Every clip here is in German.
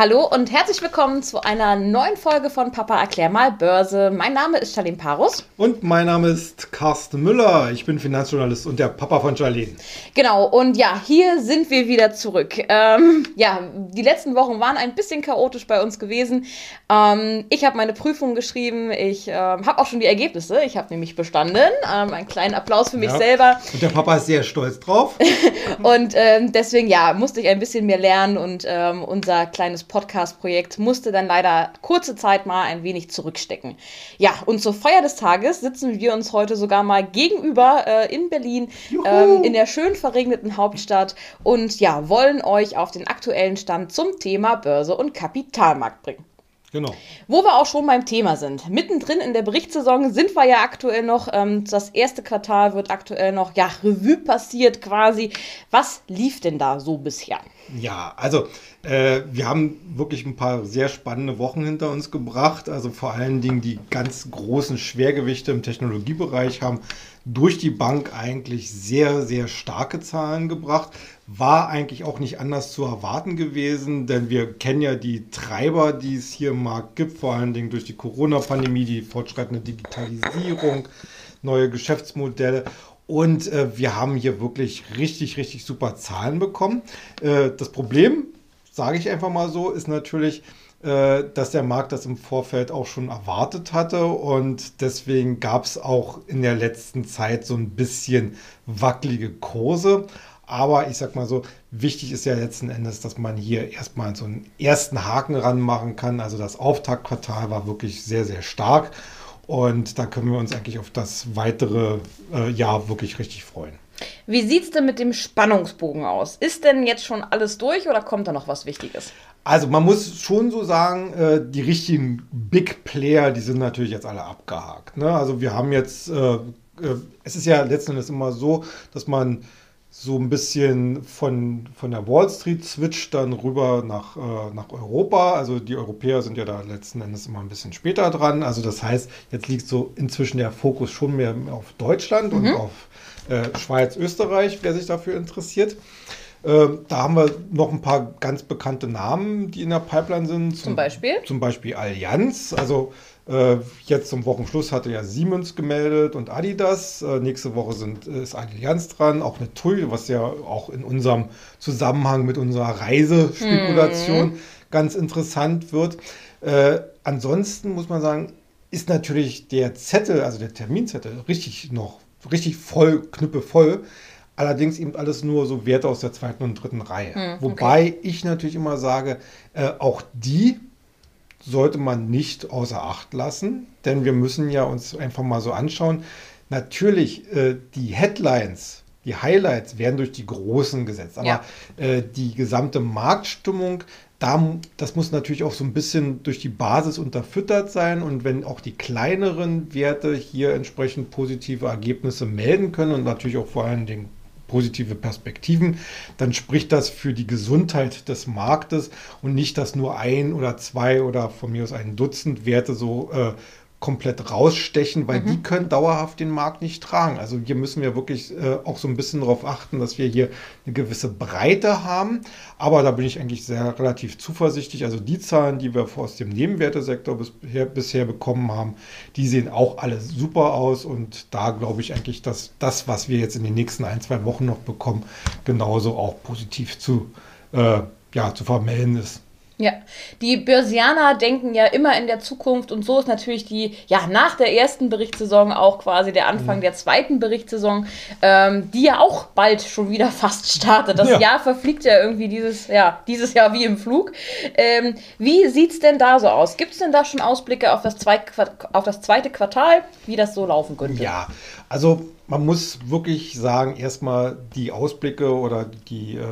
Hallo und herzlich willkommen zu einer neuen Folge von Papa erklär mal Börse. Mein Name ist Charlene Parus. Und mein Name ist Carsten Müller. Ich bin Finanzjournalist und der Papa von Charlene. Genau, und ja, hier sind wir wieder zurück. Ähm, ja, die letzten Wochen waren ein bisschen chaotisch bei uns gewesen. Ähm, ich habe meine Prüfung geschrieben. Ich ähm, habe auch schon die Ergebnisse. Ich habe nämlich bestanden. Ähm, einen kleinen Applaus für mich ja. selber. Und der Papa ist sehr stolz drauf. und ähm, deswegen, ja, musste ich ein bisschen mehr lernen und ähm, unser kleines Podcast-Projekt musste dann leider kurze Zeit mal ein wenig zurückstecken. Ja, und zur Feier des Tages sitzen wir uns heute sogar mal gegenüber äh, in Berlin, ähm, in der schön verregneten Hauptstadt und ja, wollen euch auf den aktuellen Stand zum Thema Börse und Kapitalmarkt bringen. Genau. Wo wir auch schon beim Thema sind. Mittendrin in der Berichtssaison sind wir ja aktuell noch. Ähm, das erste Quartal wird aktuell noch, ja, Revue passiert quasi. Was lief denn da so bisher? Ja, also äh, wir haben wirklich ein paar sehr spannende Wochen hinter uns gebracht. Also vor allen Dingen die ganz großen Schwergewichte im Technologiebereich haben durch die Bank eigentlich sehr, sehr starke Zahlen gebracht. War eigentlich auch nicht anders zu erwarten gewesen, denn wir kennen ja die Treiber, die es hier im Markt gibt, vor allen Dingen durch die Corona-Pandemie, die fortschreitende Digitalisierung, neue Geschäftsmodelle. Und äh, wir haben hier wirklich richtig, richtig super Zahlen bekommen. Äh, das Problem, sage ich einfach mal so, ist natürlich, äh, dass der Markt das im Vorfeld auch schon erwartet hatte und deswegen gab es auch in der letzten Zeit so ein bisschen wackelige Kurse. Aber ich sag mal so, wichtig ist ja letzten Endes, dass man hier erstmal so einen ersten Haken ranmachen kann. Also das Auftaktquartal war wirklich sehr, sehr stark. Und da können wir uns eigentlich auf das weitere äh, Jahr wirklich richtig freuen. Wie sieht es denn mit dem Spannungsbogen aus? Ist denn jetzt schon alles durch oder kommt da noch was Wichtiges? Also man muss schon so sagen, äh, die richtigen Big Player, die sind natürlich jetzt alle abgehakt. Ne? Also wir haben jetzt, äh, äh, es ist ja letzten Endes immer so, dass man so ein bisschen von, von der Wall Street switcht dann rüber nach, äh, nach Europa. Also die Europäer sind ja da letzten Endes immer ein bisschen später dran. Also das heißt, jetzt liegt so inzwischen der Fokus schon mehr auf Deutschland mhm. und auf äh, Schweiz, Österreich, wer sich dafür interessiert. Äh, da haben wir noch ein paar ganz bekannte Namen, die in der Pipeline sind. Zum, zum Beispiel? Zum Beispiel Allianz. Also äh, jetzt zum Wochenschluss hatte ja Siemens gemeldet und Adidas. Äh, nächste Woche sind, ist Allianz dran, auch eine TUI, was ja auch in unserem Zusammenhang mit unserer Reisespekulation mhm. ganz interessant wird. Äh, ansonsten muss man sagen, ist natürlich der Zettel, also der Terminzettel, richtig noch, richtig voll, knüppe voll. Allerdings eben alles nur so Werte aus der zweiten und dritten Reihe. Mhm, okay. Wobei ich natürlich immer sage, äh, auch die sollte man nicht außer Acht lassen, denn wir müssen ja uns einfach mal so anschauen. Natürlich, äh, die Headlines, die Highlights werden durch die Großen gesetzt, aber ja. äh, die gesamte Marktstimmung, da, das muss natürlich auch so ein bisschen durch die Basis unterfüttert sein und wenn auch die kleineren Werte hier entsprechend positive Ergebnisse melden können und natürlich auch vor allen Dingen positive Perspektiven, dann spricht das für die Gesundheit des Marktes und nicht, dass nur ein oder zwei oder von mir aus ein Dutzend Werte so äh, komplett rausstechen, weil mhm. die können dauerhaft den Markt nicht tragen. Also hier müssen wir wirklich äh, auch so ein bisschen darauf achten, dass wir hier eine gewisse Breite haben. Aber da bin ich eigentlich sehr relativ zuversichtlich. Also die Zahlen, die wir aus dem Nebenwertesektor bisher, bisher bekommen haben, die sehen auch alle super aus. Und da glaube ich eigentlich, dass das, was wir jetzt in den nächsten ein, zwei Wochen noch bekommen, genauso auch positiv zu, äh, ja, zu vermelden ist. Ja, die Börsianer denken ja immer in der Zukunft und so ist natürlich die, ja, nach der ersten Berichtssaison auch quasi der Anfang mhm. der zweiten Berichtssaison, ähm, die ja auch bald schon wieder fast startet. Das ja. Jahr verfliegt ja irgendwie dieses, ja, dieses Jahr wie im Flug. Ähm, wie sieht es denn da so aus? Gibt es denn da schon Ausblicke auf das, auf das zweite Quartal, wie das so laufen könnte? Ja, also man muss wirklich sagen, erstmal die Ausblicke oder die, äh,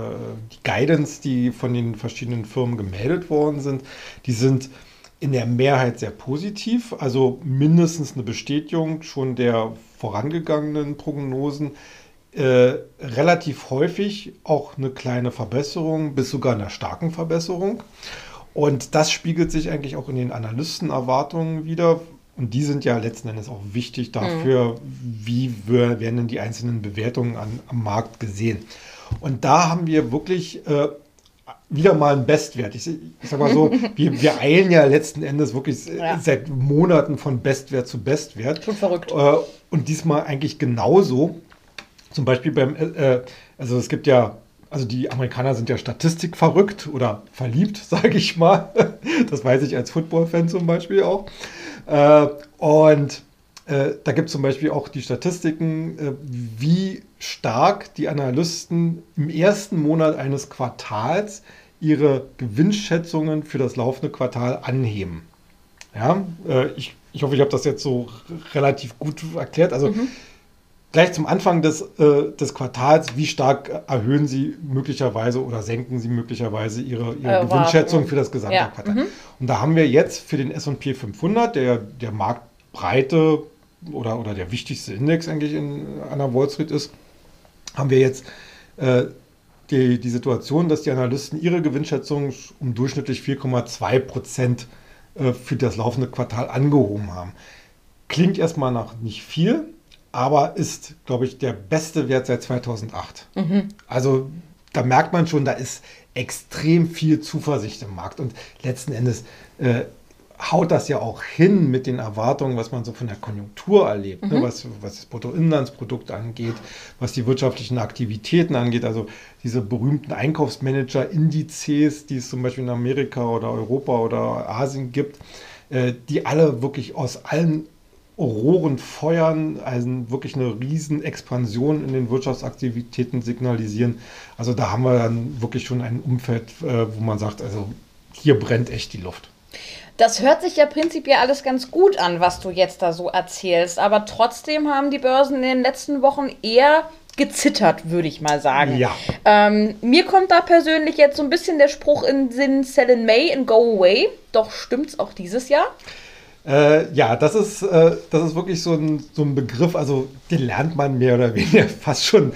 die Guidance, die von den verschiedenen Firmen gemeldet worden sind, die sind in der Mehrheit sehr positiv, also mindestens eine Bestätigung schon der vorangegangenen Prognosen. Äh, relativ häufig auch eine kleine Verbesserung bis sogar eine starken Verbesserung. Und das spiegelt sich eigentlich auch in den Analystenerwartungen wieder. Und die sind ja letzten Endes auch wichtig dafür, mhm. wie werden denn die einzelnen Bewertungen an, am Markt gesehen. Und da haben wir wirklich äh, wieder mal ein Bestwert. Ich, ich sag mal so, wir, wir eilen ja letzten Endes wirklich ja. seit Monaten von Bestwert zu Bestwert. Schon verrückt. Äh, und diesmal eigentlich genauso. Zum Beispiel beim, äh, also es gibt ja, also die Amerikaner sind ja Statistik verrückt oder verliebt, sage ich mal. Das weiß ich als Football-Fan zum Beispiel auch. Äh, und äh, da gibt es zum Beispiel auch die Statistiken, äh, wie stark die Analysten im ersten Monat eines Quartals ihre Gewinnschätzungen für das laufende Quartal anheben. Ja, ich, ich hoffe, ich habe das jetzt so relativ gut erklärt. Also mhm. Gleich zum Anfang des, äh, des Quartals, wie stark erhöhen Sie möglicherweise oder senken Sie möglicherweise Ihre, Ihre äh, Gewinnschätzung für das gesamte ja. Quartal. Mhm. Und da haben wir jetzt für den S&P 500, der, der Marktbreite oder, oder der wichtigste Index eigentlich in einer Wall Street ist, haben wir jetzt äh, die, die Situation, dass die Analysten ihre Gewinnschätzung um durchschnittlich 4,2 Prozent äh, für das laufende Quartal angehoben haben. Klingt erstmal nach nicht viel, aber ist, glaube ich, der beste Wert seit 2008. Mhm. Also da merkt man schon, da ist extrem viel Zuversicht im Markt. Und letzten Endes äh, haut das ja auch hin mit den Erwartungen, was man so von der Konjunktur erlebt, ne? mhm. ne? was, was das Bruttoinlandsprodukt angeht, was die wirtschaftlichen Aktivitäten angeht. Also diese berühmten Einkaufsmanager-Indizes, die es zum Beispiel in Amerika oder Europa oder Asien gibt, äh, die alle wirklich aus allen Rohren feuern, also wirklich eine riesen Expansion in den Wirtschaftsaktivitäten signalisieren. Also da haben wir dann wirklich schon ein Umfeld, äh, wo man sagt, also hier brennt echt die Luft. Das hört sich ja prinzipiell alles ganz gut an, was du jetzt da so erzählst. Aber trotzdem haben die Börsen in den letzten Wochen eher gezittert, würde ich mal sagen. Ja. Ähm, mir kommt da persönlich jetzt so ein bisschen der Spruch in den Sinn, sell in May and go away. Doch stimmt's auch dieses Jahr? Äh, ja, das ist, äh, das ist wirklich so ein, so ein Begriff, also den lernt man mehr oder weniger fast schon.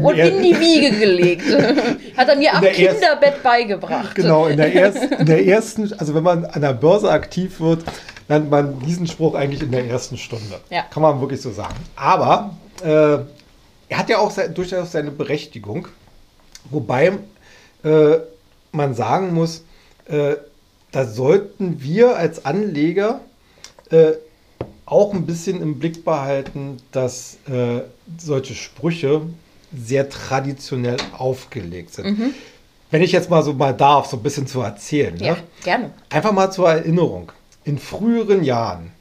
Und in die Wiege gelegt. Hat er mir am Kinderbett erst, beigebracht. Genau, in der, erst, in der ersten, also wenn man an der Börse aktiv wird, lernt man diesen Spruch eigentlich in der ersten Stunde. Ja. Kann man wirklich so sagen. Aber äh, er hat ja auch se durchaus seine Berechtigung. Wobei äh, man sagen muss, äh, da sollten wir als Anleger äh, auch ein bisschen im Blick behalten, dass äh, solche Sprüche sehr traditionell aufgelegt sind. Mhm. Wenn ich jetzt mal so mal darf, so ein bisschen zu erzählen. Ja, ne? gerne. Einfach mal zur Erinnerung. In früheren Jahren,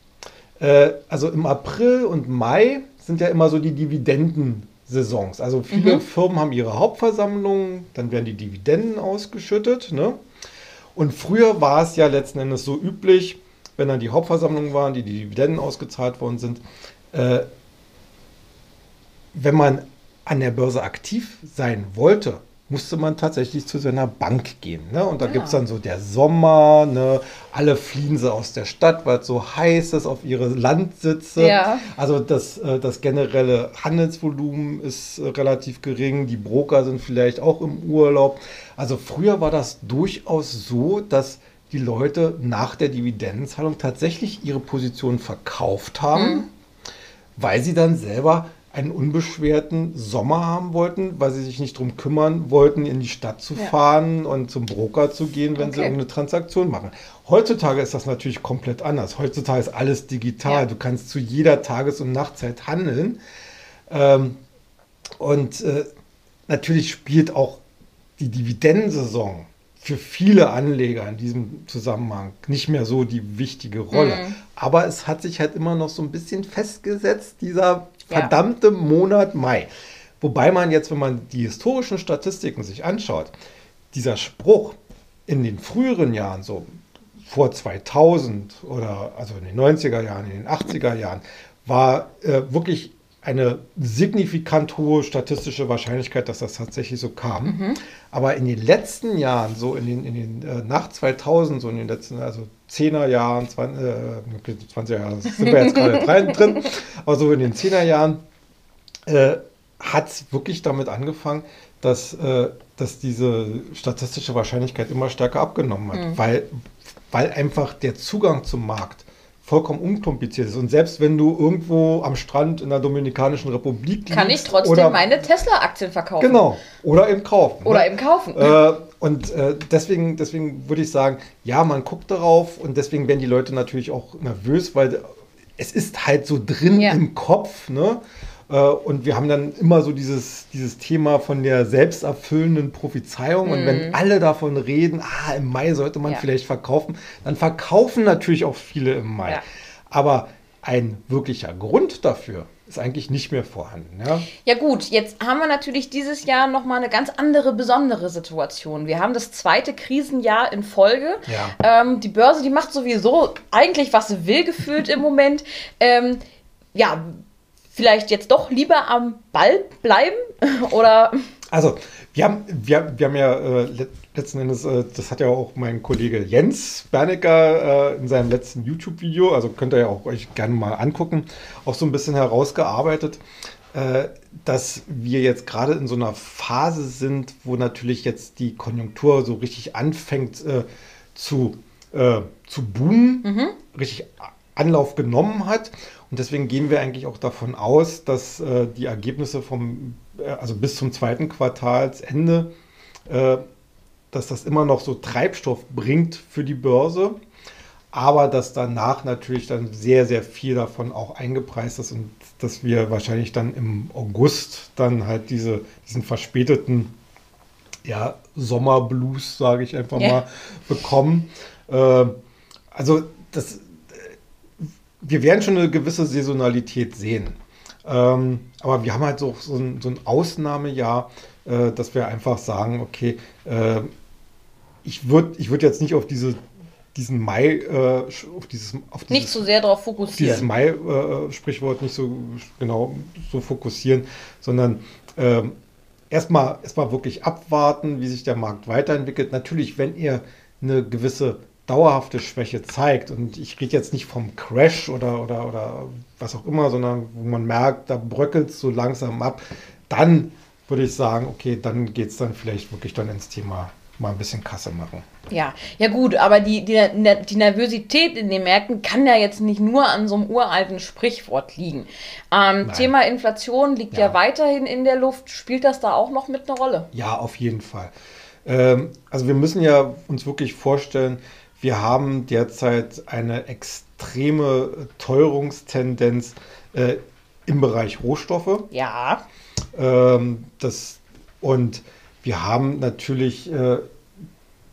äh, also im April und Mai, sind ja immer so die Dividendensaisons. Also viele mhm. Firmen haben ihre Hauptversammlungen, dann werden die Dividenden ausgeschüttet. Ne? Und früher war es ja letzten Endes so üblich, wenn dann die Hauptversammlungen waren, die, die Dividenden ausgezahlt worden sind, äh, wenn man an der Börse aktiv sein wollte, musste man tatsächlich zu seiner Bank gehen. Ne? Und da ja. gibt es dann so der Sommer, ne? alle fliehen sie aus der Stadt, weil es so heiß ist auf ihre Landsitze. Ja. Also das, äh, das generelle Handelsvolumen ist äh, relativ gering, die Broker sind vielleicht auch im Urlaub. Also früher war das durchaus so, dass die Leute nach der Dividendenzahlung tatsächlich ihre Position verkauft haben, mhm. weil sie dann selber einen unbeschwerten Sommer haben wollten, weil sie sich nicht darum kümmern wollten, in die Stadt zu fahren ja. und zum Broker zu gehen, wenn okay. sie irgendeine Transaktion machen. Heutzutage ist das natürlich komplett anders. Heutzutage ist alles digital. Ja. Du kannst zu jeder Tages- und Nachtzeit handeln. Ähm, und äh, natürlich spielt auch die Dividendensaison für viele Anleger in diesem Zusammenhang nicht mehr so die wichtige Rolle. Mhm. Aber es hat sich halt immer noch so ein bisschen festgesetzt, dieser verdammte ja. Monat Mai. Wobei man jetzt, wenn man die historischen Statistiken sich anschaut, dieser Spruch in den früheren Jahren, so vor 2000 oder also in den 90er Jahren, in den 80er Jahren, war äh, wirklich eine signifikant hohe statistische Wahrscheinlichkeit, dass das tatsächlich so kam. Mhm. Aber in den letzten Jahren, so in den, in den äh, nach 2000, so in den letzten, also 10er Jahren, 20, äh, 20er Jahren, sind wir jetzt gerade drin, aber so in den 10er Jahren äh, hat es wirklich damit angefangen, dass, äh, dass diese statistische Wahrscheinlichkeit immer stärker abgenommen hat, mhm. weil, weil einfach der Zugang zum Markt vollkommen unkompliziert ist. Und selbst wenn du irgendwo am Strand in der Dominikanischen Republik Kann ich trotzdem oder, meine Tesla-Aktien verkaufen. Genau. Oder eben kaufen. Oder ne? eben kaufen. Äh, und äh, deswegen, deswegen würde ich sagen, ja, man guckt darauf und deswegen werden die Leute natürlich auch nervös, weil es ist halt so drin ja. im Kopf, ne? Äh, und wir haben dann immer so dieses, dieses Thema von der selbsterfüllenden Prophezeiung. Mm. Und wenn mhm. alle davon reden, ah, im Mai sollte man ja. vielleicht verkaufen, dann verkaufen natürlich auch viele im Mai. Ja. Aber ein wirklicher Grund dafür ist eigentlich nicht mehr vorhanden. Ja? ja gut, jetzt haben wir natürlich dieses Jahr nochmal eine ganz andere, besondere Situation. Wir haben das zweite Krisenjahr in Folge. Ja. Ähm, die Börse, die macht sowieso eigentlich, was sie will, gefühlt im Moment. Ähm, ja, vielleicht jetzt doch lieber am Ball bleiben? Oder? Also, wir haben, wir, wir haben ja äh, letzten Endes, äh, das hat ja auch mein Kollege Jens Bernecker äh, in seinem letzten YouTube-Video, also könnt ihr ja auch euch gerne mal angucken, auch so ein bisschen herausgearbeitet, äh, dass wir jetzt gerade in so einer Phase sind, wo natürlich jetzt die Konjunktur so richtig anfängt äh, zu, äh, zu boomen, mhm. richtig Anlauf genommen hat. Und deswegen gehen wir eigentlich auch davon aus, dass äh, die Ergebnisse vom, äh, also bis zum zweiten Quartalsende, äh, dass das immer noch so Treibstoff bringt für die Börse. Aber dass danach natürlich dann sehr, sehr viel davon auch eingepreist ist und dass wir wahrscheinlich dann im August dann halt diese, diesen verspäteten ja, Sommerblues, sage ich einfach ja. mal, bekommen. Äh, also das wir werden schon eine gewisse Saisonalität sehen. Ähm, aber wir haben halt so, so, ein, so ein Ausnahmejahr, äh, dass wir einfach sagen, okay, äh, ich würde ich würd jetzt nicht auf diese, diesen Mai, äh, auf dieses, auf dieses, nicht so sehr darauf fokussieren. Dieses Mai-Sprichwort nicht so genau so fokussieren, sondern ähm, erstmal erstmal wirklich abwarten, wie sich der Markt weiterentwickelt. Natürlich, wenn ihr eine gewisse dauerhafte Schwäche zeigt, und ich rede jetzt nicht vom Crash oder, oder, oder was auch immer, sondern wo man merkt, da bröckelt es so langsam ab, dann würde ich sagen, okay, dann geht es dann vielleicht wirklich dann ins Thema mal ein bisschen Kasse machen. Ja, ja gut, aber die, die, die Nervosität in den Märkten kann ja jetzt nicht nur an so einem uralten Sprichwort liegen. Ähm, Thema Inflation liegt ja. ja. weiterhin in der Luft. Spielt das da auch noch mit einer Rolle? Ja, auf jeden Fall. Ähm, also wir müssen ja uns wirklich vorstellen, wir haben derzeit eine extreme Teuerungstendenz äh, im Bereich Rohstoffe. Ja. Ähm, das, und wir haben natürlich äh,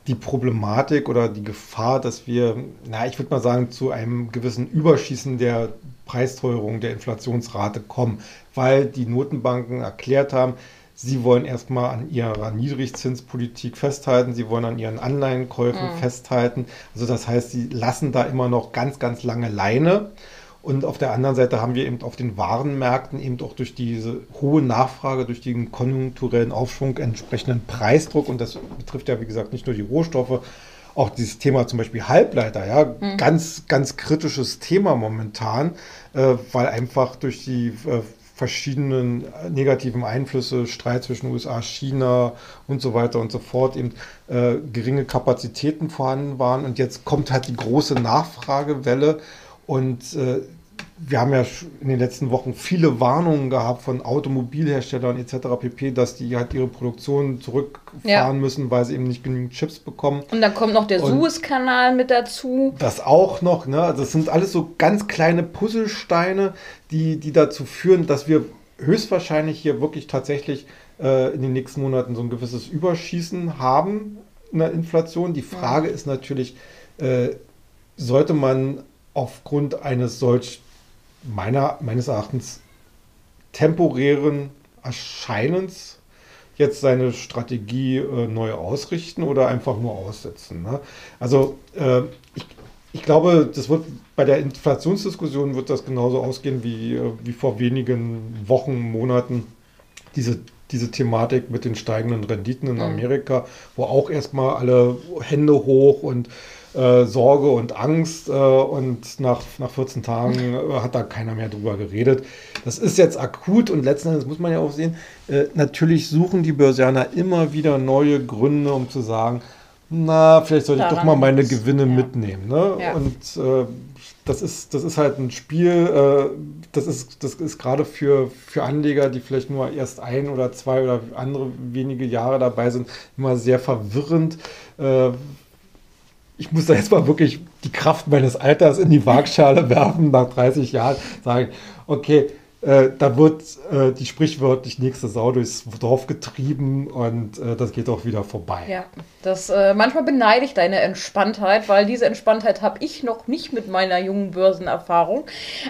die Problematik oder die Gefahr, dass wir, na, ich würde mal sagen, zu einem gewissen Überschießen der Preisteuerung der Inflationsrate kommen, weil die Notenbanken erklärt haben, Sie wollen erstmal an ihrer Niedrigzinspolitik festhalten, sie wollen an ihren Anleihenkäufen mhm. festhalten. Also das heißt, sie lassen da immer noch ganz, ganz lange Leine. Und auf der anderen Seite haben wir eben auf den Warenmärkten eben auch durch diese hohe Nachfrage, durch den konjunkturellen Aufschwung entsprechenden Preisdruck. Und das betrifft ja, wie gesagt, nicht nur die Rohstoffe, auch dieses Thema zum Beispiel Halbleiter, ja, mhm. ganz, ganz kritisches Thema momentan, äh, weil einfach durch die äh, verschiedenen negativen Einflüsse, Streit zwischen USA, China und so weiter und so fort, eben äh, geringe Kapazitäten vorhanden waren. Und jetzt kommt halt die große Nachfragewelle und äh, wir haben ja in den letzten Wochen viele Warnungen gehabt von Automobilherstellern etc. pp, dass die halt ihre Produktion zurückfahren ja. müssen, weil sie eben nicht genügend Chips bekommen. Und dann kommt noch der Suezkanal mit dazu. Das auch noch, ne? Also das sind alles so ganz kleine Puzzlesteine, die, die dazu führen, dass wir höchstwahrscheinlich hier wirklich tatsächlich äh, in den nächsten Monaten so ein gewisses Überschießen haben in der Inflation. Die Frage ja. ist natürlich, äh, sollte man aufgrund eines solch meiner, meines Erachtens temporären Erscheinens jetzt seine Strategie äh, neu ausrichten oder einfach nur aussetzen. Ne? Also äh, ich, ich glaube, das wird bei der Inflationsdiskussion wird das genauso ausgehen wie, äh, wie vor wenigen Wochen, Monaten diese, diese Thematik mit den steigenden Renditen in mhm. Amerika, wo auch erstmal alle Hände hoch und äh, Sorge und Angst äh, und nach, nach 14 Tagen äh, hat da keiner mehr drüber geredet. Das ist jetzt akut und letzten Endes muss man ja auch sehen, äh, natürlich suchen die Börsianer immer wieder neue Gründe, um zu sagen, na, vielleicht sollte ich doch mal meine Gewinne ja. mitnehmen. Ne? Ja. Und äh, das, ist, das ist halt ein Spiel, das ist, das ist gerade für, für Anleger, die vielleicht nur erst ein oder zwei oder andere wenige Jahre dabei sind, immer sehr verwirrend. Ich muss da jetzt mal wirklich die Kraft meines Alters in die Waagschale werfen, nach 30 Jahren sagen, okay, äh, da wird äh, die sprichwörtlich nächste Sau durchs Dorf getrieben und äh, das geht auch wieder vorbei. Ja, das äh, manchmal beneide ich deine Entspanntheit, weil diese Entspanntheit habe ich noch nicht mit meiner jungen Börsenerfahrung.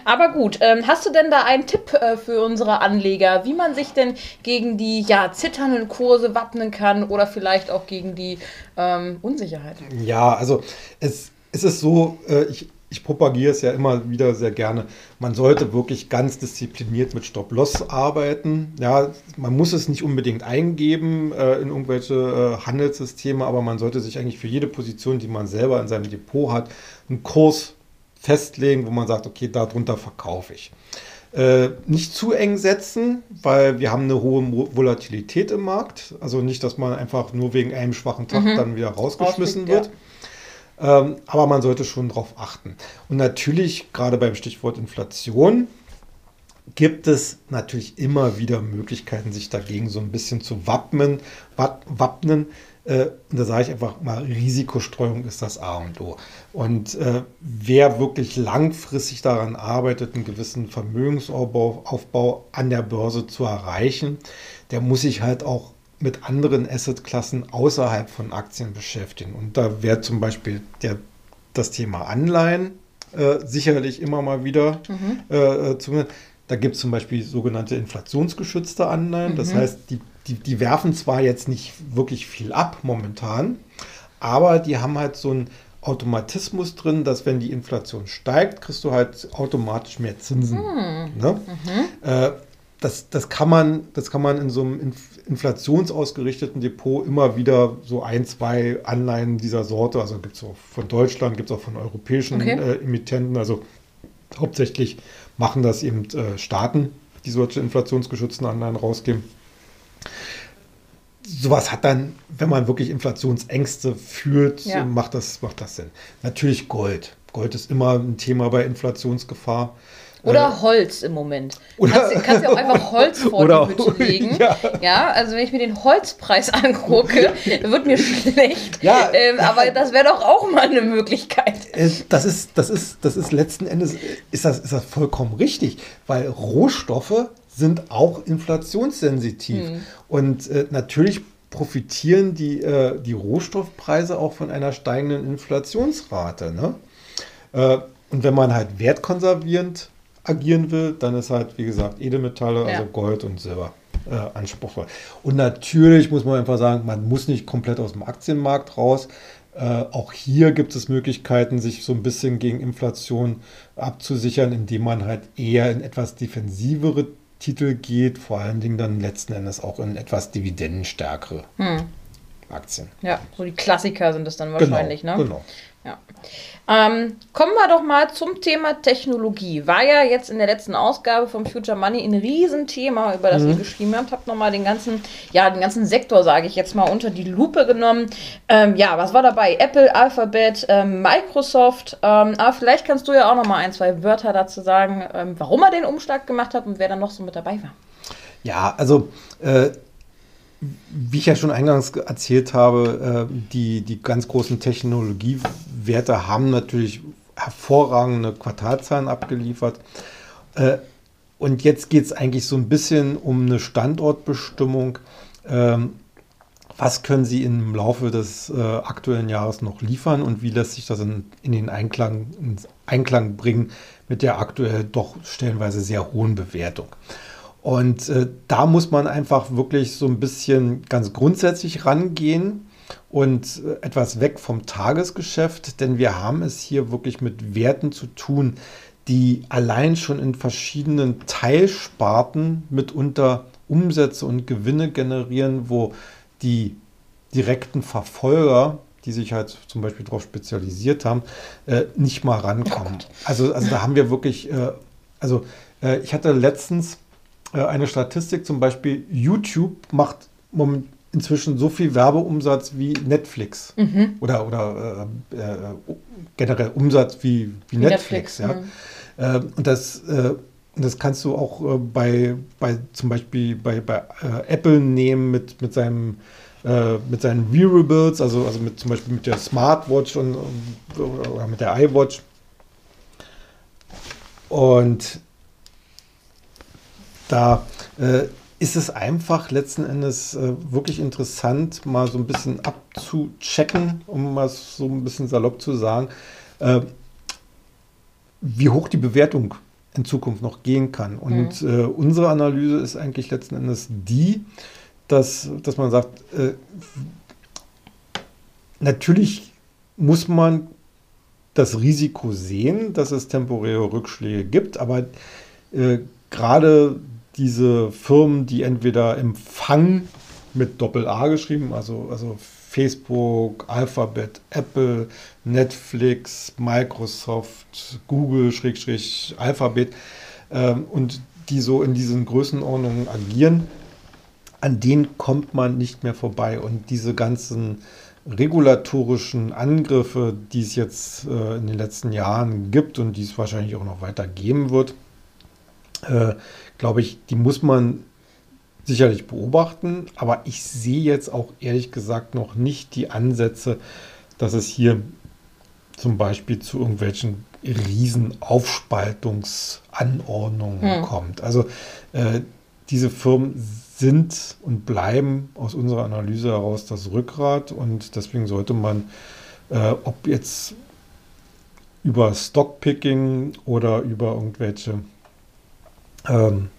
Aber gut, ähm, hast du denn da einen Tipp äh, für unsere Anleger, wie man sich denn gegen die ja, zitternden Kurse wappnen kann oder vielleicht auch gegen die ähm, Unsicherheit? Ja, also es, es ist so, ich ich propagiere es ja immer wieder sehr gerne, man sollte wirklich ganz diszipliniert mit Stop-Loss arbeiten. Ja, man muss es nicht unbedingt eingeben äh, in irgendwelche äh, Handelssysteme, aber man sollte sich eigentlich für jede Position, die man selber in seinem Depot hat, einen Kurs festlegen, wo man sagt, okay, darunter verkaufe ich. Äh, nicht zu eng setzen, weil wir haben eine hohe Volatilität im Markt. Also nicht, dass man einfach nur wegen einem schwachen Tag mhm. dann wieder rausgeschmissen wird. Ja. Ähm, aber man sollte schon darauf achten. Und natürlich, gerade beim Stichwort Inflation, gibt es natürlich immer wieder Möglichkeiten, sich dagegen so ein bisschen zu wappnen. wappnen. Äh, und da sage ich einfach mal, Risikostreuung ist das A und O. Und äh, wer wirklich langfristig daran arbeitet, einen gewissen Vermögensaufbau Aufbau an der Börse zu erreichen, der muss sich halt auch mit anderen Assetklassen außerhalb von Aktien beschäftigen. Und da wäre zum Beispiel der, das Thema Anleihen äh, sicherlich immer mal wieder mhm. äh, äh zu. Da gibt es zum Beispiel sogenannte inflationsgeschützte Anleihen. Mhm. Das heißt, die, die, die werfen zwar jetzt nicht wirklich viel ab momentan, aber die haben halt so einen Automatismus drin, dass wenn die Inflation steigt, kriegst du halt automatisch mehr Zinsen. Mhm. Ne? Mhm. Äh, das, das, kann man, das kann man in so einem inflationsausgerichteten Depot immer wieder so ein, zwei Anleihen dieser Sorte, also gibt es auch von Deutschland, gibt es auch von europäischen okay. äh, Emittenten, also hauptsächlich machen das eben äh, Staaten, die solche inflationsgeschützten Anleihen rausgeben. Sowas hat dann, wenn man wirklich Inflationsängste fühlt, ja. macht, das, macht das Sinn. Natürlich Gold. Gold ist immer ein Thema bei Inflationsgefahr. Oder äh, Holz im Moment. Oder, kannst, kannst ja auch einfach Holz vor oder, die Hütte legen. Ja. ja. also wenn ich mir den Holzpreis angucke, wird mir schlecht. Ja. Ähm, aber das wäre doch auch mal eine Möglichkeit. Äh, das ist, das ist, das ist letzten Endes, ist das, ist das vollkommen richtig, weil Rohstoffe sind auch inflationssensitiv. Hm. Und äh, natürlich profitieren die, äh, die Rohstoffpreise auch von einer steigenden Inflationsrate. Ne? Äh, und wenn man halt wertkonservierend agieren will, dann ist halt, wie gesagt, Edelmetalle, ja. also Gold und Silber äh, anspruchsvoll. Und natürlich muss man einfach sagen, man muss nicht komplett aus dem Aktienmarkt raus. Äh, auch hier gibt es Möglichkeiten, sich so ein bisschen gegen Inflation abzusichern, indem man halt eher in etwas defensivere Titel geht, vor allen Dingen dann letzten Endes auch in etwas dividendenstärkere hm. Aktien. Ja, so die Klassiker sind es dann wahrscheinlich, genau, ne? Genau. Ja. Ähm, kommen wir doch mal zum Thema Technologie. War ja jetzt in der letzten Ausgabe vom Future Money ein Riesenthema, über das mhm. ihr geschrieben habt. Habt nochmal den ganzen, ja, den ganzen Sektor, sage ich jetzt mal, unter die Lupe genommen. Ähm, ja, was war dabei? Apple, Alphabet, ähm, Microsoft. Ähm, aber vielleicht kannst du ja auch nochmal ein, zwei Wörter dazu sagen, ähm, warum er den Umschlag gemacht hat und wer dann noch so mit dabei war. Ja, also äh, wie ich ja schon eingangs erzählt habe, äh, die, die ganz großen Technologiewerte haben natürlich hervorragende Quartalzahlen abgeliefert. Äh, und jetzt geht es eigentlich so ein bisschen um eine Standortbestimmung. Ähm, was können Sie im Laufe des äh, aktuellen Jahres noch liefern und wie lässt sich das in, in den Einklang, in Einklang bringen mit der aktuell doch stellenweise sehr hohen Bewertung? Und äh, da muss man einfach wirklich so ein bisschen ganz grundsätzlich rangehen und äh, etwas weg vom Tagesgeschäft, denn wir haben es hier wirklich mit Werten zu tun, die allein schon in verschiedenen Teilsparten mitunter Umsätze und Gewinne generieren, wo die direkten Verfolger, die sich halt zum Beispiel darauf spezialisiert haben, äh, nicht mal rankommen. Also, also da haben wir wirklich, äh, also äh, ich hatte letztens eine Statistik, zum Beispiel YouTube macht inzwischen so viel Werbeumsatz wie Netflix mhm. oder, oder äh, äh, generell Umsatz wie, wie, wie Netflix. Netflix ja. Mhm. Äh, und das, äh, das kannst du auch äh, bei, bei zum Beispiel bei, bei äh, Apple nehmen mit, mit seinem mit seinen Wearables, also, also mit zum Beispiel mit der Smartwatch und, oder mit der iWatch. Und da äh, ist es einfach letzten Endes äh, wirklich interessant, mal so ein bisschen abzuchecken, um mal so ein bisschen salopp zu sagen, äh, wie hoch die Bewertung in Zukunft noch gehen kann. Und mhm. äh, unsere Analyse ist eigentlich letzten Endes die, dass, dass man sagt, äh, natürlich muss man das Risiko sehen, dass es temporäre Rückschläge gibt, aber äh, gerade diese Firmen, die entweder Empfang mit Doppel-A geschrieben, also, also Facebook, Alphabet, Apple, Netflix, Microsoft, Google, Schrägstrich, Alphabet ähm, und die so in diesen Größenordnungen agieren, an denen kommt man nicht mehr vorbei. Und diese ganzen regulatorischen Angriffe, die es jetzt äh, in den letzten Jahren gibt und die es wahrscheinlich auch noch weiter geben wird, äh, glaube ich, die muss man sicherlich beobachten, aber ich sehe jetzt auch ehrlich gesagt noch nicht die Ansätze, dass es hier zum Beispiel zu irgendwelchen Riesenaufspaltungsanordnungen hm. kommt. Also äh, diese Firmen sind und bleiben aus unserer Analyse heraus das Rückgrat und deswegen sollte man, äh, ob jetzt über Stockpicking oder über irgendwelche ähm,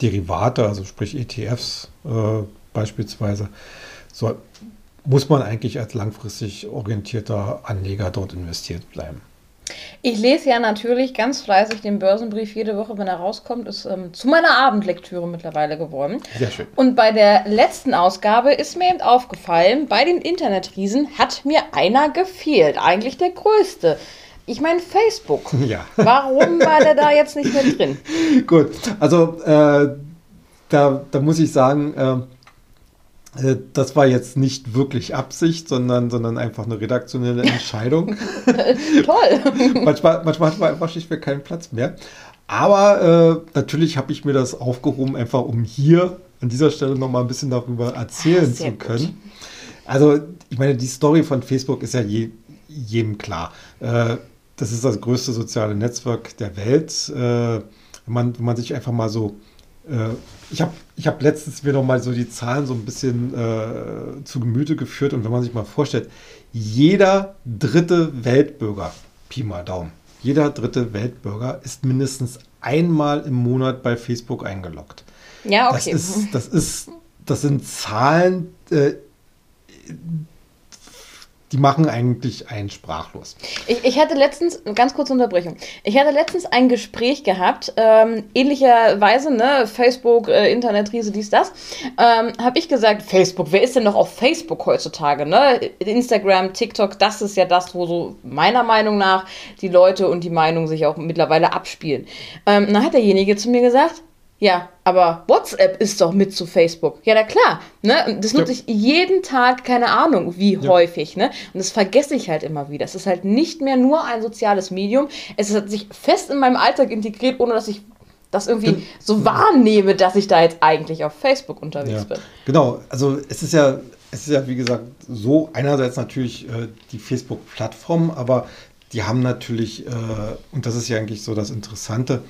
Derivate, also sprich ETFs äh, beispielsweise, so, muss man eigentlich als langfristig orientierter Anleger dort investiert bleiben. Ich lese ja natürlich ganz fleißig den Börsenbrief jede Woche, wenn er rauskommt. Ist ähm, zu meiner Abendlektüre mittlerweile geworden. Sehr schön. Und bei der letzten Ausgabe ist mir eben aufgefallen, bei den Internetriesen hat mir einer gefehlt. Eigentlich der größte. Ich meine Facebook. Ja. Warum war der da jetzt nicht mehr drin? Gut, also äh, da, da muss ich sagen, äh, äh, das war jetzt nicht wirklich Absicht, sondern, sondern einfach eine redaktionelle Entscheidung. Toll. manchmal, manchmal hat man einfach schlichtweg keinen Platz mehr. Aber äh, natürlich habe ich mir das aufgehoben, einfach um hier an dieser Stelle nochmal ein bisschen darüber erzählen ah, zu können. Gut. Also, ich meine, die Story von Facebook ist ja je, jedem klar. Äh, das ist das größte soziale Netzwerk der Welt. Äh, wenn, man, wenn man sich einfach mal so. Äh, ich habe ich hab letztens mir noch mal so die Zahlen so ein bisschen äh, zu Gemüte geführt und wenn man sich mal vorstellt, jeder dritte Weltbürger, Pi mal Daumen, jeder dritte Weltbürger ist mindestens einmal im Monat bei Facebook eingeloggt. Ja, okay. Das, ist, das, ist, das sind Zahlen, äh, die machen eigentlich einen sprachlos. Ich, ich hatte letztens, ganz kurze Unterbrechung, ich hatte letztens ein Gespräch gehabt, ähm, ähnlicherweise, ne, Facebook, äh, Internetriese, dies, das, ähm, habe ich gesagt, Facebook, wer ist denn noch auf Facebook heutzutage, ne? Instagram, TikTok, das ist ja das, wo so meiner Meinung nach die Leute und die Meinung sich auch mittlerweile abspielen. Ähm, dann hat derjenige zu mir gesagt, ja, aber WhatsApp ist doch mit zu Facebook. Ja, na klar. Ne? das nutze ich jeden Tag, keine Ahnung, wie ja. häufig. Ne? Und das vergesse ich halt immer wieder. Es ist halt nicht mehr nur ein soziales Medium. Es hat sich fest in meinem Alltag integriert, ohne dass ich das irgendwie so wahrnehme, dass ich da jetzt eigentlich auf Facebook unterwegs ja. bin. Genau, also es ist ja, es ist ja wie gesagt so einerseits natürlich äh, die Facebook-Plattform, aber die haben natürlich, äh, und das ist ja eigentlich so das Interessante,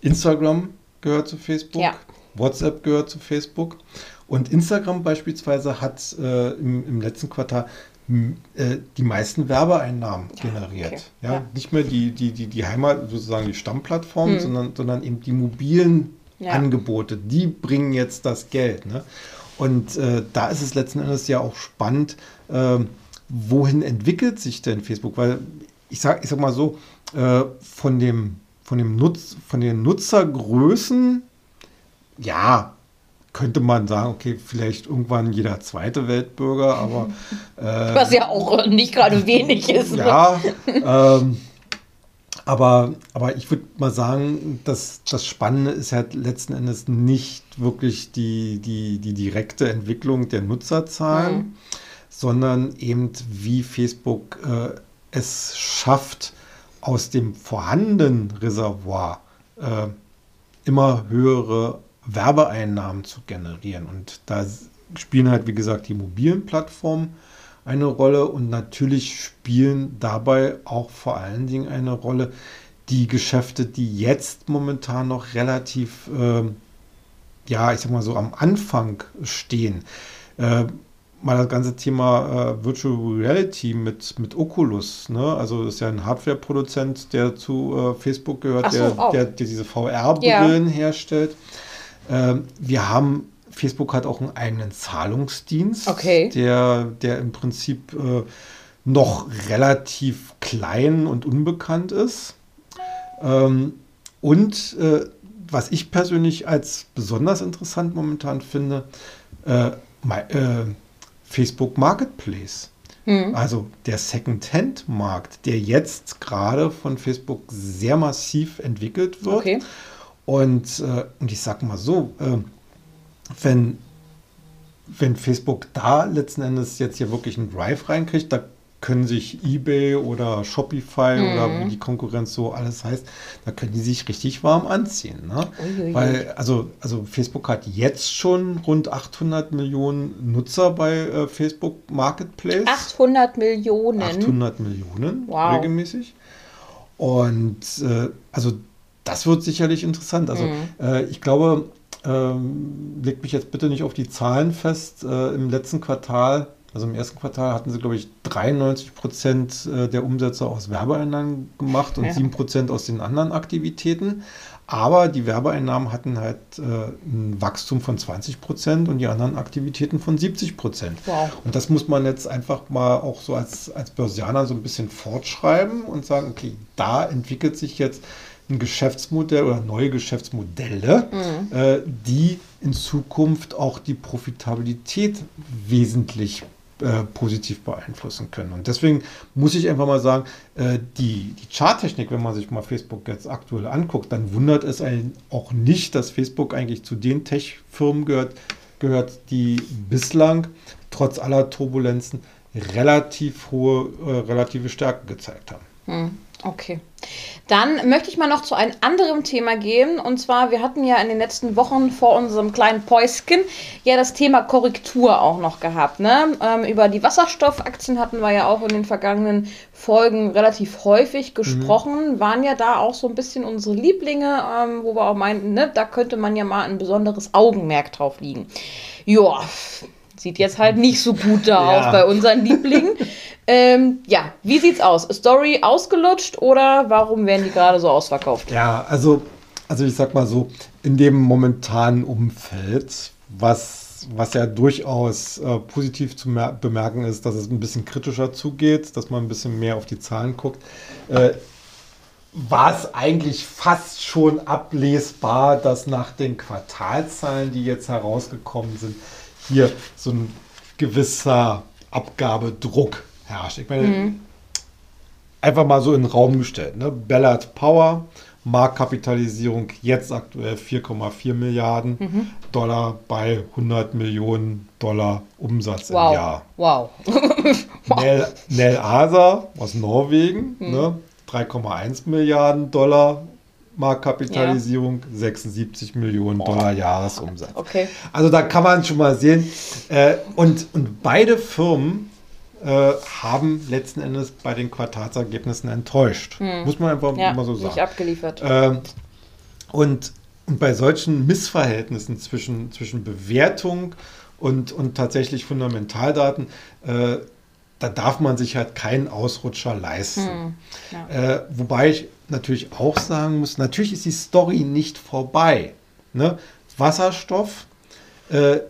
Instagram gehört zu Facebook, ja. WhatsApp gehört zu Facebook und Instagram beispielsweise hat äh, im, im, letzten Quartal äh, die meisten Werbeeinnahmen ja, generiert. Okay. Ja, ja, Nicht mehr die, die, die, die Heimat, sozusagen die Stammplattform, hm. sondern, sondern eben die mobilen Angebote, die bringen jetzt das Geld. Ne? Und äh, da ist es letzten Endes ja auch spannend, äh, wohin entwickelt sich denn Facebook? Weil ich sag, ich sag mal so, äh, von dem von, dem Nutz, von den Nutzergrößen, ja, könnte man sagen, okay, vielleicht irgendwann jeder zweite Weltbürger, aber. Äh, Was ja auch nicht gerade wenig ist. Ja, ähm, Aber, aber ich würde mal sagen, dass das Spannende ist halt letzten Endes nicht wirklich die, die, die direkte Entwicklung der Nutzerzahlen, mhm. sondern eben wie Facebook äh, es schafft, aus dem vorhandenen Reservoir äh, immer höhere Werbeeinnahmen zu generieren. Und da spielen halt, wie gesagt, die mobilen Plattformen eine Rolle und natürlich spielen dabei auch vor allen Dingen eine Rolle die Geschäfte, die jetzt momentan noch relativ, äh, ja, ich sag mal so am Anfang stehen. Äh, mal das ganze Thema äh, Virtual Reality mit, mit Oculus. Ne? Also das ist ja ein Hardware-Produzent, der zu äh, Facebook gehört, so, der, der, der, diese VR-Brillen ja. herstellt. Ähm, wir haben Facebook hat auch einen eigenen Zahlungsdienst, okay. der, der im Prinzip äh, noch relativ klein und unbekannt ist. Ähm, und äh, was ich persönlich als besonders interessant momentan finde, äh, äh, Facebook Marketplace. Mhm. Also der Second-Hand-Markt, der jetzt gerade von Facebook sehr massiv entwickelt wird. Okay. Und, äh, und ich sage mal so, äh, wenn, wenn Facebook da letzten Endes jetzt hier wirklich einen Drive reinkriegt, da können sich eBay oder Shopify mhm. oder wie die Konkurrenz so alles heißt, da können die sich richtig warm anziehen. Ne? Weil, also, also Facebook hat jetzt schon rund 800 Millionen Nutzer bei äh, Facebook Marketplace. 800 Millionen? 800 Millionen wow. regelmäßig. Und äh, also das wird sicherlich interessant. Also mhm. äh, ich glaube, ähm, legt mich jetzt bitte nicht auf die Zahlen fest. Äh, Im letzten Quartal, also im ersten Quartal, hatten sie, glaube ich, 93 Prozent äh, der Umsätze aus Werbeeinnahmen gemacht und ja. 7 Prozent aus den anderen Aktivitäten. Aber die Werbeeinnahmen hatten halt äh, ein Wachstum von 20 Prozent und die anderen Aktivitäten von 70 Prozent. Wow. Und das muss man jetzt einfach mal auch so als, als Börsianer so ein bisschen fortschreiben und sagen, okay, da entwickelt sich jetzt ein Geschäftsmodell oder neue Geschäftsmodelle, mhm. äh, die in Zukunft auch die Profitabilität wesentlich äh, positiv beeinflussen können. Und deswegen muss ich einfach mal sagen, äh, die, die Charttechnik, wenn man sich mal Facebook jetzt aktuell anguckt, dann wundert es einen auch nicht, dass Facebook eigentlich zu den Tech-Firmen gehört, gehört, die bislang trotz aller Turbulenzen relativ hohe, äh, relative Stärke gezeigt haben. Mhm. Okay. Dann möchte ich mal noch zu einem anderen Thema gehen. Und zwar, wir hatten ja in den letzten Wochen vor unserem kleinen Päusken ja das Thema Korrektur auch noch gehabt. Ne? Ähm, über die Wasserstoffaktien hatten wir ja auch in den vergangenen Folgen relativ häufig gesprochen. Mhm. Waren ja da auch so ein bisschen unsere Lieblinge, ähm, wo wir auch meinten, ne, da könnte man ja mal ein besonderes Augenmerk drauf liegen. Ja, sieht jetzt halt nicht so gut da ja. aus bei unseren Lieblingen. Ähm, ja, wie sieht's aus? Story ausgelutscht oder warum werden die gerade so ausverkauft? Ja, also, also ich sag mal so, in dem momentanen Umfeld, was, was ja durchaus äh, positiv zu bemerken ist, dass es ein bisschen kritischer zugeht, dass man ein bisschen mehr auf die Zahlen guckt, äh, war es eigentlich fast schon ablesbar, dass nach den Quartalzahlen, die jetzt herausgekommen sind, hier so ein gewisser Abgabedruck herrscht. Ich meine, mhm. einfach mal so in den Raum gestellt. Ne? Ballard Power, Marktkapitalisierung jetzt aktuell 4,4 Milliarden mhm. Dollar bei 100 Millionen Dollar Umsatz wow. im Jahr. Wow. Nel, Nel Asa aus Norwegen, mhm. ne? 3,1 Milliarden Dollar Marktkapitalisierung, ja. 76 Millionen Boah. Dollar Jahresumsatz. Okay. Also da kann man schon mal sehen. Äh, und, und beide Firmen äh, haben letzten Endes bei den Quartalsergebnissen enttäuscht. Hm. Muss man einfach ja, mal so sagen. Nicht abgeliefert. Äh, und, und bei solchen Missverhältnissen zwischen, zwischen Bewertung und, und tatsächlich Fundamentaldaten, äh, da darf man sich halt keinen Ausrutscher leisten. Hm. Ja. Äh, wobei ich natürlich auch sagen muss, natürlich ist die Story nicht vorbei. Ne? Wasserstoff äh,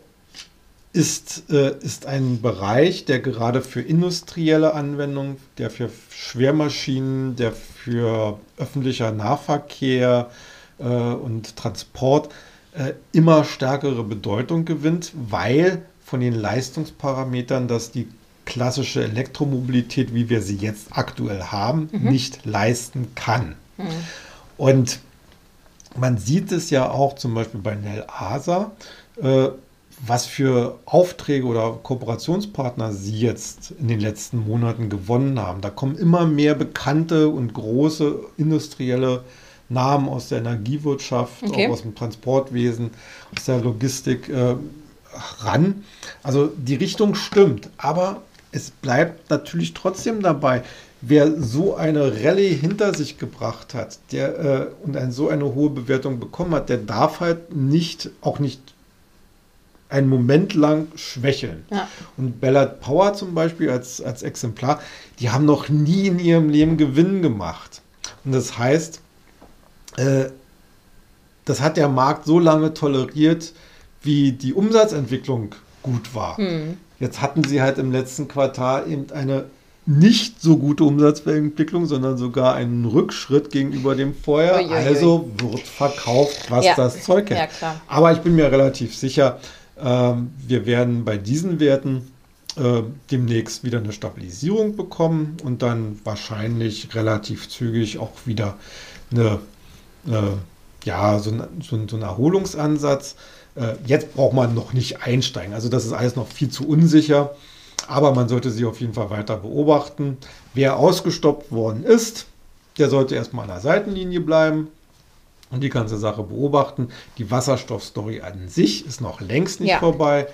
ist, äh, ist ein Bereich, der gerade für industrielle Anwendungen, der für Schwermaschinen, der für öffentlicher Nahverkehr äh, und Transport äh, immer stärkere Bedeutung gewinnt, weil von den Leistungsparametern, dass die klassische Elektromobilität, wie wir sie jetzt aktuell haben, mhm. nicht leisten kann. Mhm. Und man sieht es ja auch zum Beispiel bei Nel Asa, äh, was für Aufträge oder Kooperationspartner sie jetzt in den letzten Monaten gewonnen haben. Da kommen immer mehr bekannte und große industrielle Namen aus der Energiewirtschaft, okay. auch aus dem Transportwesen, aus der Logistik äh, ran. Also die Richtung stimmt, aber es bleibt natürlich trotzdem dabei, wer so eine Rallye hinter sich gebracht hat, der äh, und eine, so eine hohe Bewertung bekommen hat, der darf halt nicht, auch nicht einen Moment lang schwächeln. Ja. Und Ballard Power zum Beispiel als, als Exemplar, die haben noch nie in ihrem Leben Gewinn gemacht. Und das heißt, äh, das hat der Markt so lange toleriert, wie die Umsatzentwicklung gut war. Hm. Jetzt hatten sie halt im letzten Quartal eben eine nicht so gute Umsatzentwicklung, sondern sogar einen Rückschritt gegenüber dem Vorjahr. Uiuiui. Also wird verkauft, was ja. das Zeug hält. Ja, Aber ich bin mir relativ sicher, ähm, wir werden bei diesen Werten äh, demnächst wieder eine Stabilisierung bekommen und dann wahrscheinlich relativ zügig auch wieder eine, äh, ja, so, ein, so, so ein Erholungsansatz. Äh, jetzt braucht man noch nicht einsteigen. Also das ist alles noch viel zu unsicher. Aber man sollte sie auf jeden Fall weiter beobachten. Wer ausgestoppt worden ist, der sollte erstmal an der Seitenlinie bleiben und die ganze Sache beobachten. Die Wasserstoffstory an sich ist noch längst nicht ja. vorbei.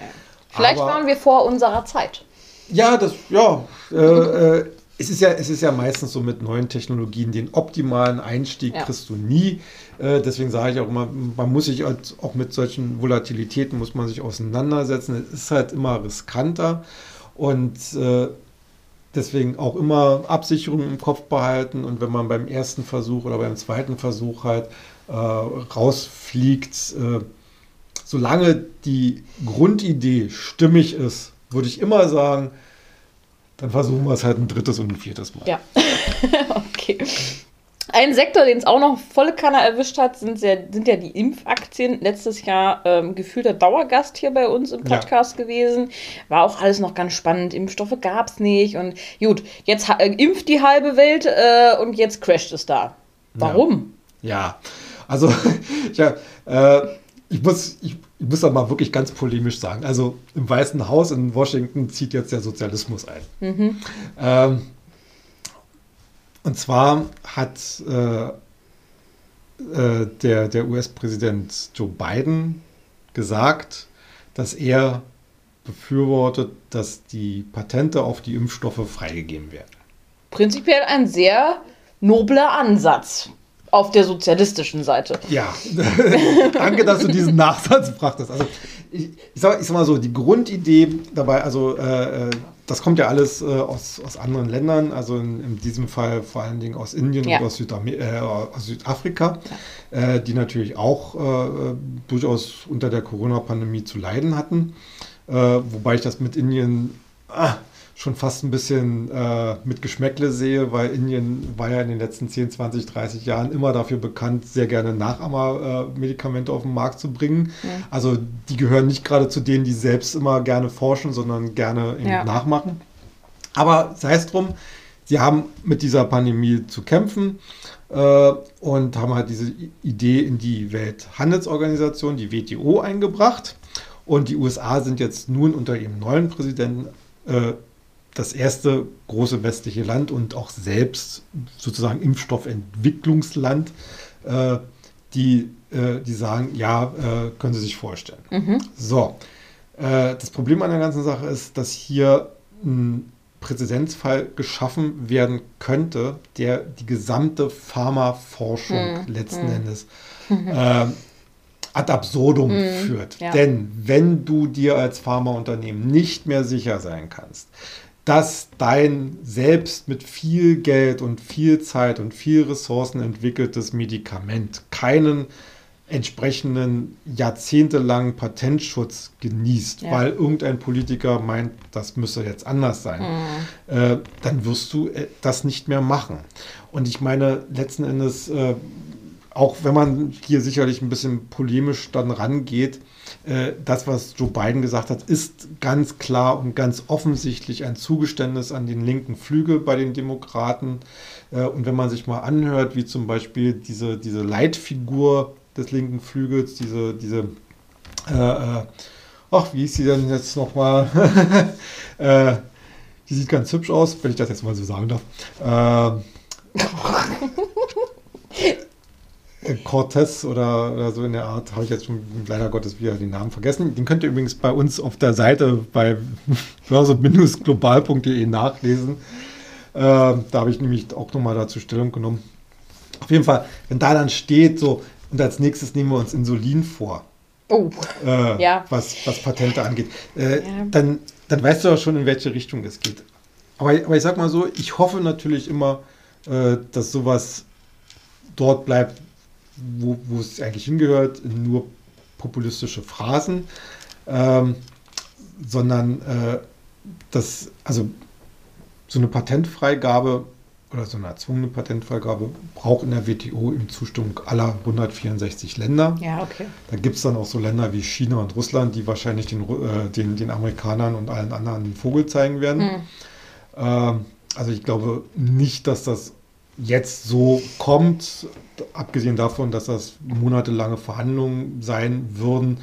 Vielleicht waren wir vor unserer Zeit. Ja, das, ja. Äh, äh, es, ist ja es ist ja meistens so mit neuen Technologien, den optimalen Einstieg ja. kriegst du nie. Äh, deswegen sage ich auch immer, man muss sich halt auch mit solchen Volatilitäten muss man sich auseinandersetzen. Es ist halt immer riskanter. Und äh, deswegen auch immer Absicherungen im Kopf behalten und wenn man beim ersten Versuch oder beim zweiten Versuch halt äh, rausfliegt, äh, solange die Grundidee stimmig ist, würde ich immer sagen, dann versuchen wir es halt ein drittes und ein viertes Mal. Ja, okay. Ein Sektor, den es auch noch volle Kanne erwischt hat, sind, sehr, sind ja die Impfaktien. Letztes Jahr ähm, gefühlter Dauergast hier bei uns im Podcast ja. gewesen. War auch alles noch ganz spannend. Impfstoffe gab es nicht. Und gut, jetzt äh, impft die halbe Welt äh, und jetzt crasht es da. Warum? Ja, ja. also ja, äh, ich muss, ich, ich muss da mal wirklich ganz polemisch sagen. Also im Weißen Haus in Washington zieht jetzt der Sozialismus ein. Mhm. Ähm, und zwar hat äh, äh, der, der US-Präsident Joe Biden gesagt, dass er befürwortet, dass die Patente auf die Impfstoffe freigegeben werden. Prinzipiell ein sehr nobler Ansatz auf der sozialistischen Seite. Ja, danke, dass du diesen Nachsatz brachtest. Also ich, ich, sag, ich sag mal so, die Grundidee dabei, also äh, äh das kommt ja alles äh, aus, aus anderen Ländern, also in, in, diesem Fall vor allen Dingen aus Indien ja. und aus, äh, aus Südafrika, ja. äh, die natürlich auch äh, durchaus unter der Corona-Pandemie zu leiden hatten. Äh, wobei ich das mit Indien ah, schon fast ein bisschen äh, mit Geschmäckle sehe, weil Indien war ja in den letzten 10, 20, 30 Jahren immer dafür bekannt, sehr gerne Nachahmermedikamente äh, auf den Markt zu bringen. Ja. Also die gehören nicht gerade zu denen, die selbst immer gerne forschen, sondern gerne ja. nachmachen. Aber sei es drum, sie haben mit dieser Pandemie zu kämpfen äh, und haben halt diese Idee in die Welthandelsorganisation, die WTO, eingebracht. Und die USA sind jetzt nun unter ihrem neuen Präsidenten äh, das erste große westliche Land und auch selbst sozusagen Impfstoffentwicklungsland, äh, die, äh, die sagen, ja, äh, können Sie sich vorstellen. Mhm. So, äh, das Problem an der ganzen Sache ist, dass hier ein Präzedenzfall geschaffen werden könnte, der die gesamte Pharmaforschung mhm. letzten mhm. Endes mhm. ad absurdum mhm. führt. Ja. Denn wenn du dir als Pharmaunternehmen nicht mehr sicher sein kannst, dass dein selbst mit viel Geld und viel Zeit und viel Ressourcen entwickeltes Medikament keinen entsprechenden jahrzehntelangen Patentschutz genießt, ja. weil irgendein Politiker meint, das müsse jetzt anders sein, mhm. äh, dann wirst du äh, das nicht mehr machen. Und ich meine, letzten Endes, äh, auch wenn man hier sicherlich ein bisschen polemisch dann rangeht, äh, das, was Joe Biden gesagt hat, ist ganz klar und ganz offensichtlich ein Zugeständnis an den linken Flügel bei den Demokraten. Äh, und wenn man sich mal anhört, wie zum Beispiel diese, diese Leitfigur des linken Flügels, diese, diese äh, äh ach, wie ist sie denn jetzt nochmal? äh, die sieht ganz hübsch aus, wenn ich das jetzt mal so sagen darf. Äh, Cortez oder, oder, so in der Art, habe ich jetzt schon leider Gottes wieder den Namen vergessen. Den könnt ihr übrigens bei uns auf der Seite bei börse-global.de nachlesen. Äh, da habe ich nämlich auch nochmal dazu Stellung genommen. Auf jeden Fall, wenn da dann steht, so, und als nächstes nehmen wir uns Insulin vor. Oh. Äh, ja. was, was Patente angeht. Äh, ja. dann, dann weißt du auch schon, in welche Richtung es geht. Aber, aber ich sag mal so, ich hoffe natürlich immer, äh, dass sowas dort bleibt, wo, wo es eigentlich hingehört, nur populistische Phrasen, ähm, sondern äh, dass, also so eine Patentfreigabe oder so eine erzwungene Patentfreigabe braucht in der WTO in Zustimmung aller 164 Länder. Ja, okay. Da gibt es dann auch so Länder wie China und Russland, die wahrscheinlich den, äh, den, den Amerikanern und allen anderen den Vogel zeigen werden. Mhm. Ähm, also ich glaube nicht, dass das jetzt so kommt, abgesehen davon, dass das monatelange Verhandlungen sein würden.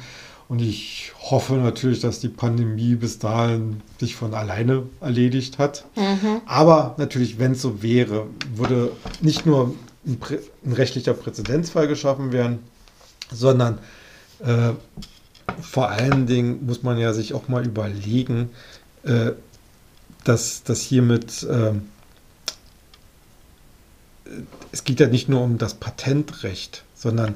Und ich hoffe natürlich, dass die Pandemie bis dahin sich von alleine erledigt hat. Mhm. Aber natürlich, wenn es so wäre, würde nicht nur ein, ein, rechtlicher Präzedenzfall geschaffen werden, sondern äh, vor allen Dingen muss man ja sich auch mal überlegen, äh, dass, dass hiermit äh, es geht ja nicht nur um das Patentrecht, sondern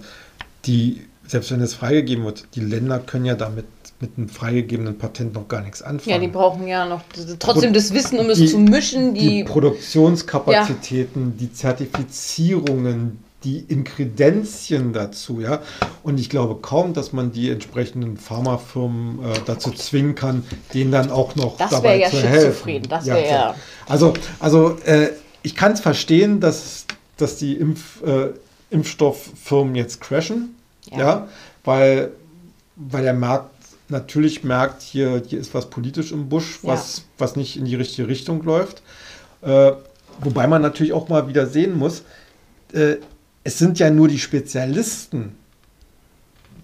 die, selbst wenn es freigegeben wird, die Länder können ja damit mit einem freigegebenen Patent noch gar nichts anfangen. Ja, die brauchen ja noch trotzdem das Wissen, um die, es zu mischen. Die, die Produktionskapazitäten, ja. die Zertifizierungen, die Inkredenzien dazu, ja. Und ich glaube kaum, dass man die entsprechenden Pharmafirmen äh, dazu zwingen kann, denen dann auch noch das dabei ja zu helfen. Das wäre ja, ja. Also, also äh, ich kann es verstehen, dass, dass die Impf, äh, Impfstofffirmen jetzt crashen, ja, ja weil, weil der Markt natürlich merkt, hier, hier ist was politisch im Busch, was, ja. was nicht in die richtige Richtung läuft. Äh, wobei man natürlich auch mal wieder sehen muss, äh, es sind ja nur die Spezialisten,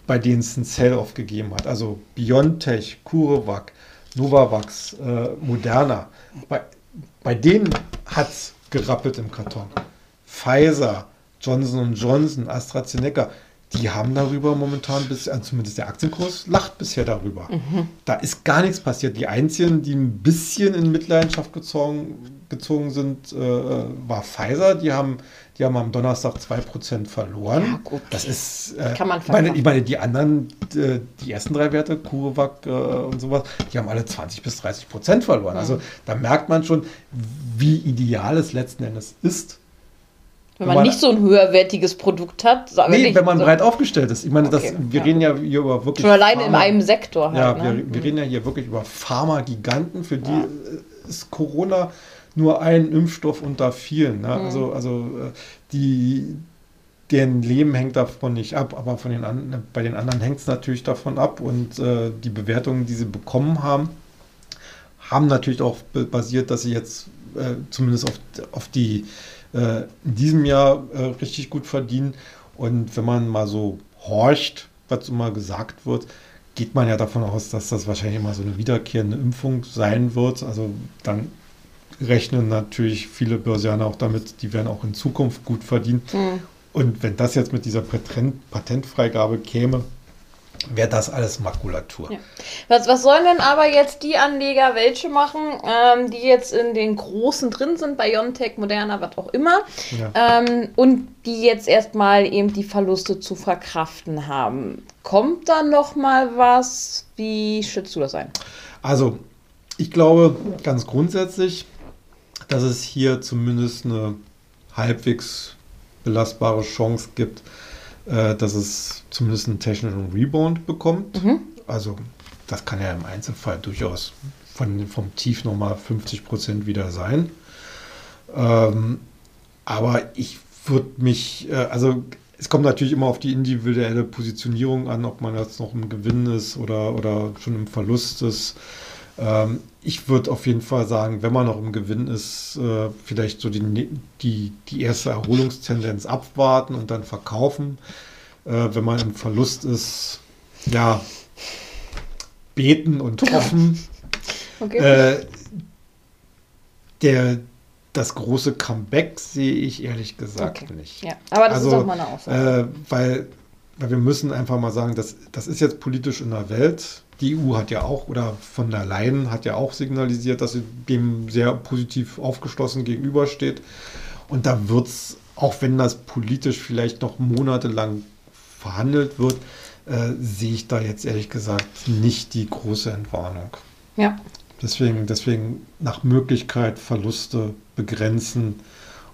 bei denen es ein Sell-Off gegeben hat. Also BioNTech, CureVac, Novavax, äh, Moderna. Bei, bei denen hat es gerappelt im Karton. Pfizer, Johnson Johnson, AstraZeneca, die haben darüber momentan bis, äh, zumindest der Aktienkurs lacht bisher darüber. Mhm. Da ist gar nichts passiert. Die einzigen, die ein bisschen in Mitleidenschaft gezogen, gezogen sind, äh, war Pfizer. Die haben, die haben am Donnerstag 2% verloren. Ja, gut. Das ist, äh, kann man meine, Ich meine, die anderen, äh, die ersten drei Werte, CureVac äh, und sowas, die haben alle 20 bis 30% verloren. Mhm. Also da merkt man schon, wie ideal es letzten Endes ist, wenn man, man nicht so ein höherwertiges Produkt hat. Nee, wenn man so breit aufgestellt ist. Ich meine, okay, das, wir ja. reden ja hier über wirklich. Schon alleine Pharma, in einem Sektor halt. Ja, ne? wir, wir, reden ja hier wirklich über Pharma-Giganten, für die ja. ist Corona nur ein Impfstoff unter vielen. Ne? Mhm. Also, also äh, die, deren Leben hängt davon nicht ab, aber von den an, bei den anderen hängt es natürlich davon ab. Und äh, die Bewertungen, die sie bekommen haben, haben natürlich auch basiert, dass sie jetzt äh, zumindest auf, auf die äh, in diesem Jahr äh, richtig gut verdienen. Und wenn man mal so horcht, was immer gesagt wird, geht man ja davon aus, dass das wahrscheinlich immer so eine wiederkehrende Impfung sein wird. Also dann rechnen natürlich viele Börsianer auch damit, die werden auch in Zukunft gut verdienen. Mhm. Und wenn das jetzt mit dieser Patentfreigabe käme, wäre das alles Makulatur. Ja. Was, was sollen denn aber jetzt die Anleger welche machen, ähm, die jetzt in den großen drin sind, BioNTech, Moderna, was auch immer, ja. ähm, und die jetzt erstmal eben die Verluste zu verkraften haben? Kommt da noch mal was? Wie schätzt du das ein? Also, ich glaube ganz grundsätzlich, dass es hier zumindest eine halbwegs belastbare Chance gibt, äh, dass es zumindest einen technischen Rebound bekommt. Mhm. Also das kann ja im Einzelfall durchaus von, vom Tief nochmal 50 Prozent wieder sein. Ähm, aber ich würde mich, äh, also es kommt natürlich immer auf die individuelle Positionierung an, ob man jetzt noch im Gewinn ist oder, oder schon im Verlust ist. Ähm, ich würde auf jeden Fall sagen, wenn man noch im Gewinn ist, äh, vielleicht so die, ne-, die, die erste Erholungstendenz abwarten und dann verkaufen. Äh, wenn man im Verlust ist, ja, beten und hoffen. Okay. Äh, der, das große Comeback sehe ich ehrlich gesagt okay. nicht. Ja, aber das also, ist auch meine Aussage. Äh, weil, weil wir müssen einfach mal sagen, das, das ist jetzt politisch in der Welt. Die EU hat ja auch, oder von der Leyen hat ja auch signalisiert, dass sie dem sehr positiv aufgeschlossen gegenübersteht. Und da wird es, auch wenn das politisch vielleicht noch monatelang verhandelt wird, äh, sehe ich da jetzt ehrlich gesagt nicht die große Entwarnung. Ja, Deswegen, deswegen nach Möglichkeit Verluste begrenzen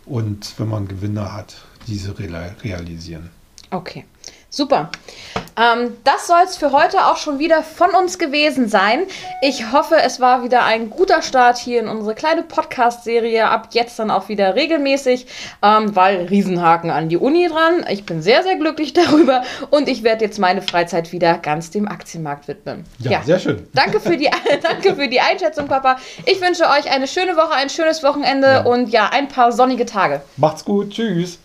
und wenn man Gewinne hat, diese realisieren. Okay, super. Ähm, das soll es für heute auch schon wieder von uns gewesen sein. Ich hoffe, es war wieder ein guter Start hier in unsere kleine Podcast-Serie. Ab jetzt dann auch wieder regelmäßig, ähm, weil Riesenhaken an die Uni dran. Ich bin sehr, sehr glücklich darüber und ich werde jetzt meine Freizeit wieder ganz dem Aktienmarkt widmen. Ja, ja. sehr schön. Danke für, die, danke für die Einschätzung, Papa. Ich wünsche euch eine schöne Woche, ein schönes Wochenende ja. und ja, ein paar sonnige Tage. Macht's gut. Tschüss.